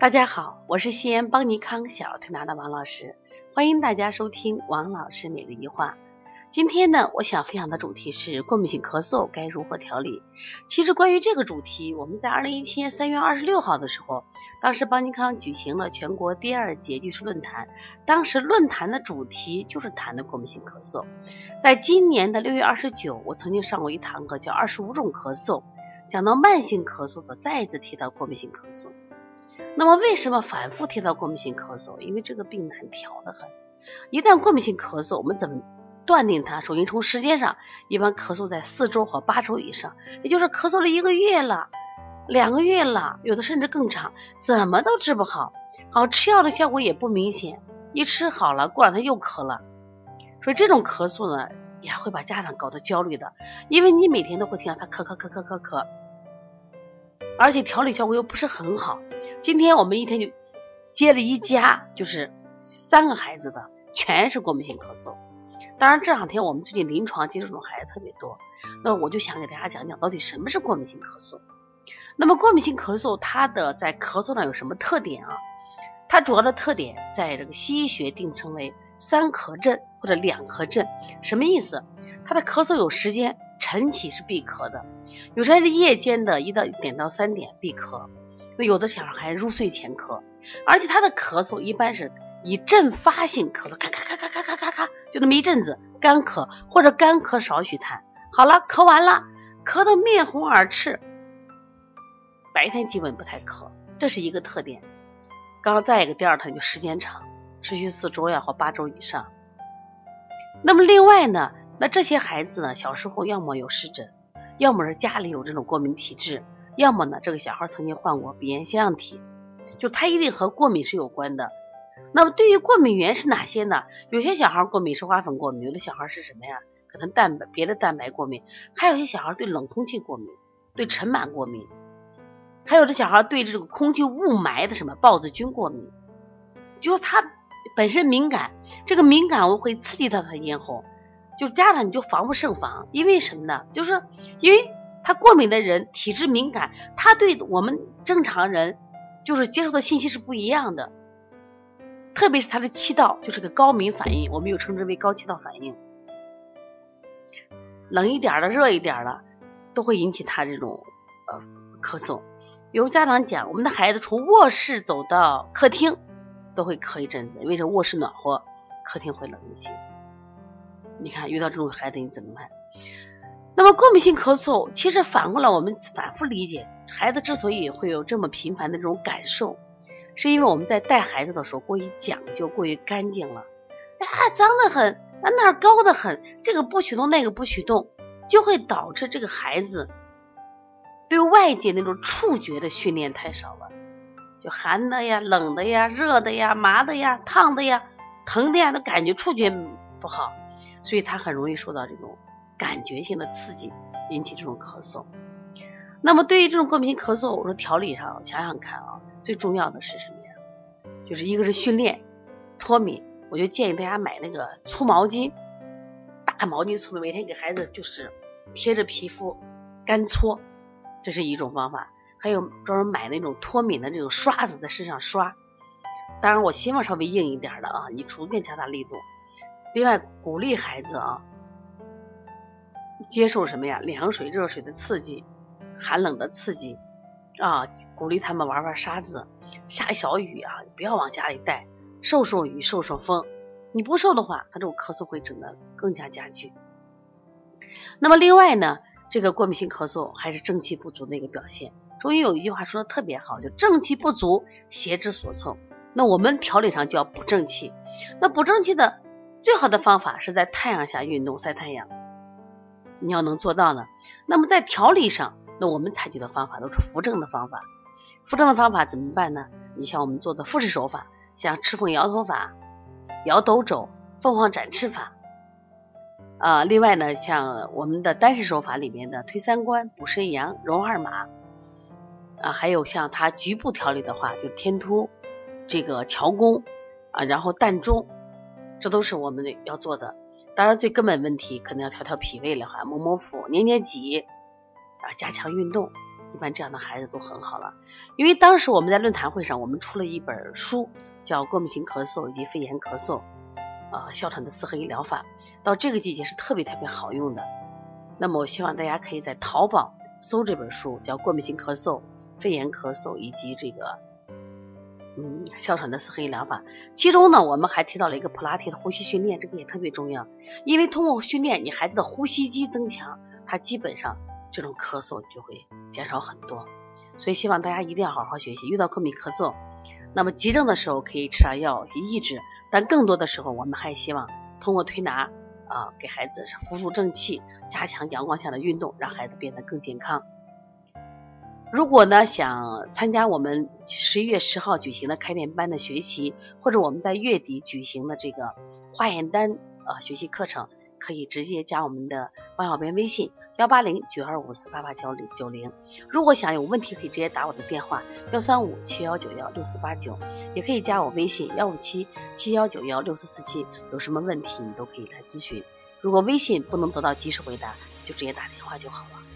大家好，我是西安邦尼康小儿推拿的王老师，欢迎大家收听王老师每日一话。今天呢，我想分享的主题是过敏性咳嗽该如何调理。其实关于这个主题，我们在二零一七年三月二十六号的时候，当时邦尼康举行了全国第二届技术论坛，当时论坛的主题就是谈的过敏性咳嗽。在今年的六月二十九，我曾经上过一堂课，叫《二十五种咳嗽》，讲到慢性咳嗽的，再一次提到过敏性咳嗽。那么为什么反复提到过敏性咳嗽？因为这个病难调的很。一旦过敏性咳嗽，我们怎么断定它？首先从时间上，一般咳嗽在四周或八周以上，也就是咳嗽了一个月了、两个月了，有的甚至更长，怎么都治不好。好，吃药的效果也不明显，一吃好了，过两天又咳了。所以这种咳嗽呢，也会把家长搞得焦虑的，因为你每天都会听到他咳咳咳咳咳咳。而且调理效果又不是很好。今天我们一天就接了一家，就是三个孩子的，全是过敏性咳嗽。当然这两天我们最近临床接这种孩子特别多，那我就想给大家讲讲到底什么是过敏性咳嗽。那么过敏性咳嗽它的在咳嗽上有什么特点啊？它主要的特点在这个西医学定称为三咳症或者两咳症，什么意思？它的咳嗽有时间。晨起是闭咳的，有时候是夜间的一到点到三点闭咳，有的小孩入睡前咳，而且他的咳嗽一般是以阵发性咳嗽，咔咔咔咔咔咔咔咔，就那么一阵子干咳或者干咳少许痰，好了，咳完了，咳得面红耳赤，白天基本不太咳，这是一个特点。刚刚再一个第二特点就时间长，持续四周呀或八周以上。那么另外呢？那这些孩子呢，小时候要么有湿疹，要么是家里有这种过敏体质，要么呢这个小孩曾经患过鼻炎腺样体，就他一定和过敏是有关的。那么对于过敏源是哪些呢？有些小孩过敏是花粉过敏，有的小孩是什么呀？可能蛋白别的蛋白过敏，还有些小孩对冷空气过敏，对尘螨过敏，还有的小孩对这个空气雾霾的什么孢子菌过敏，就是他本身敏感，这个敏感物会刺激到他咽喉。就家长你就防不胜防，因为什么呢？就是因为他过敏的人体质敏感，他对我们正常人就是接受的信息是不一样的，特别是他的气道就是个高敏反应，我们又称之为高气道反应，冷一点的、热一点的都会引起他这种呃咳嗽。有家长讲，我们的孩子从卧室走到客厅都会咳一阵子，因为这卧室暖和，客厅会冷一些。你看，遇到这种孩子你怎么办？那么过敏性咳嗽，其实反过来我们反复理解，孩子之所以会有这么频繁的这种感受，是因为我们在带孩子的时候过于讲究、过于干净了，啊，脏的很，啊那儿高的很，这个不许动，那个不许动，就会导致这个孩子对外界那种触觉的训练太少了，就寒的呀、冷的呀、热的呀、麻的呀、烫的呀、疼的呀，都感觉触觉不好。所以他很容易受到这种感觉性的刺激，引起这种咳嗽。那么对于这种过敏性咳嗽，我说调理上想想看啊，最重要的是什么呀？就是一个是训练脱敏，我就建议大家买那个粗毛巾，大毛巾粗，每天给孩子就是贴着皮肤干搓，这是一种方法。还有专门买那种脱敏的那种刷子在身上刷，当然我希望稍微硬一点的啊，你逐渐加大力度。另外，鼓励孩子啊，接受什么呀？凉水、热水的刺激，寒冷的刺激啊，鼓励他们玩玩沙子，下小雨啊，不要往家里带，受受雨，受受风。你不受的话，他这种咳嗽会整的更加加剧。那么另外呢，这个过敏性咳嗽还是正气不足的一个表现。中医有一句话说的特别好，就正气不足，邪之所凑。那我们调理上就要补正气。那补正气的。最好的方法是在太阳下运动晒太阳，你要能做到呢。那么在调理上，那我们采取的方法都是扶正的方法。扶正的方法怎么办呢？你像我们做的复式手法，像赤凤摇头法、摇斗肘、凤凰展翅法。啊，另外呢，像我们的单式手法里面的推三关、补肾阳、揉二马。啊，还有像它局部调理的话，就天突、这个桥弓啊，然后膻中。这都是我们要做的，当然最根本问题可能要调调脾胃了哈，摸摸腹，捏捏脊，啊，加强运动。一般这样的孩子都很好了。因为当时我们在论坛会上，我们出了一本书，叫《过敏性咳嗽以及肺炎咳嗽啊哮喘的四合一疗法》，到这个季节是特别特别好用的。那么我希望大家可以在淘宝搜这本书，叫《过敏性咳嗽、肺炎咳嗽以及这个嗯哮喘的四合一疗法》。其中呢，我们还提到了一个普拉提的呼吸训练，这个也特别重要，因为通过训练，你孩子的呼吸肌增强，他基本上这种咳嗽就会减少很多。所以希望大家一定要好好学习。遇到过敏咳嗽，那么急症的时候可以吃点药去抑制，但更多的时候，我们还希望通过推拿啊，给孩子扶助正气，加强阳光下的运动，让孩子变得更健康。如果呢想参加我们十一月十号举行的开店班的学习，或者我们在月底举行的这个化验单啊学习课程，可以直接加我们的王小编微信。幺八零九二五四八八九零九零，如果想有问题，可以直接打我的电话幺三五七幺九幺六四八九，也可以加我微信幺五七七幺九幺六四四七，有什么问题你都可以来咨询。如果微信不能得到及时回答，就直接打电话就好了。